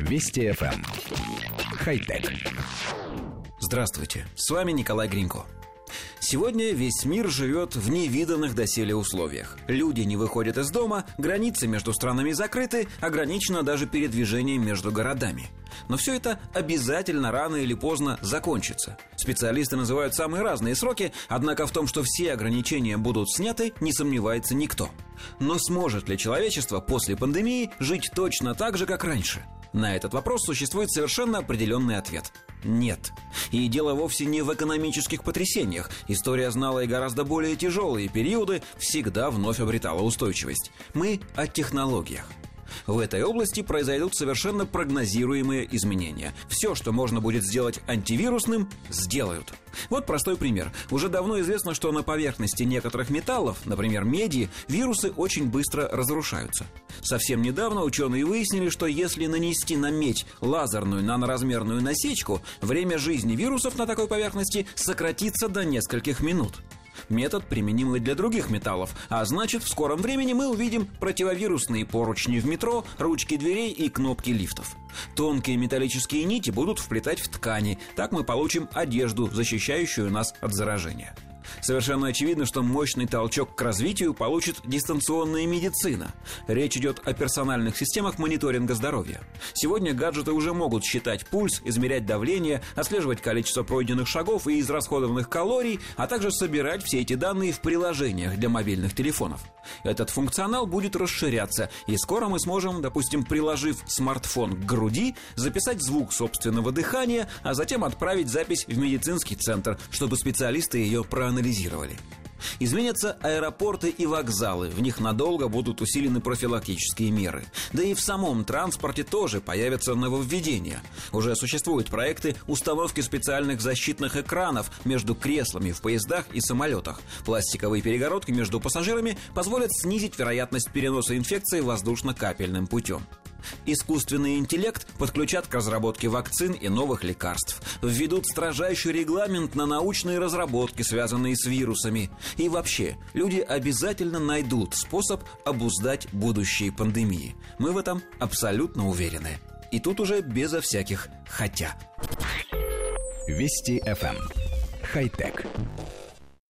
Вести FM. Эм. Хай-тек. Здравствуйте, с вами Николай Гринько. Сегодня весь мир живет в невиданных доселе условиях. Люди не выходят из дома, границы между странами закрыты, ограничено даже передвижение между городами. Но все это обязательно рано или поздно закончится. Специалисты называют самые разные сроки, однако в том, что все ограничения будут сняты, не сомневается никто. Но сможет ли человечество после пандемии жить точно так же, как раньше? На этот вопрос существует совершенно определенный ответ – нет. И дело вовсе не в экономических потрясениях. История знала и гораздо более тяжелые периоды, всегда вновь обретала устойчивость. Мы о технологиях. В этой области произойдут совершенно прогнозируемые изменения. Все, что можно будет сделать антивирусным, сделают. Вот простой пример. Уже давно известно, что на поверхности некоторых металлов, например, меди, вирусы очень быстро разрушаются. Совсем недавно ученые выяснили, что если нанести на медь лазерную наноразмерную насечку, время жизни вирусов на такой поверхности сократится до нескольких минут. Метод применим и для других металлов, а значит, в скором времени мы увидим противовирусные поручни в метро, ручки дверей и кнопки лифтов. Тонкие металлические нити будут вплетать в ткани, так мы получим одежду, защищающую нас от заражения. Совершенно очевидно, что мощный толчок к развитию получит дистанционная медицина. Речь идет о персональных системах мониторинга здоровья. Сегодня гаджеты уже могут считать пульс, измерять давление, отслеживать количество пройденных шагов и израсходованных калорий, а также собирать все эти данные в приложениях для мобильных телефонов. Этот функционал будет расширяться, и скоро мы сможем, допустим, приложив смартфон к груди, записать звук собственного дыхания, а затем отправить запись в медицинский центр, чтобы специалисты ее проанализировали. Изменятся аэропорты и вокзалы, в них надолго будут усилены профилактические меры. Да и в самом транспорте тоже появятся нововведения. Уже существуют проекты установки специальных защитных экранов между креслами в поездах и самолетах. Пластиковые перегородки между пассажирами позволят снизить вероятность переноса инфекции воздушно-капельным путем. Искусственный интеллект подключат к разработке вакцин и новых лекарств. Введут строжайший регламент на научные разработки, связанные с вирусами. И вообще, люди обязательно найдут способ обуздать будущие пандемии. Мы в этом абсолютно уверены. И тут уже безо всяких «хотя». Вести FM. Эм. Хай-тек.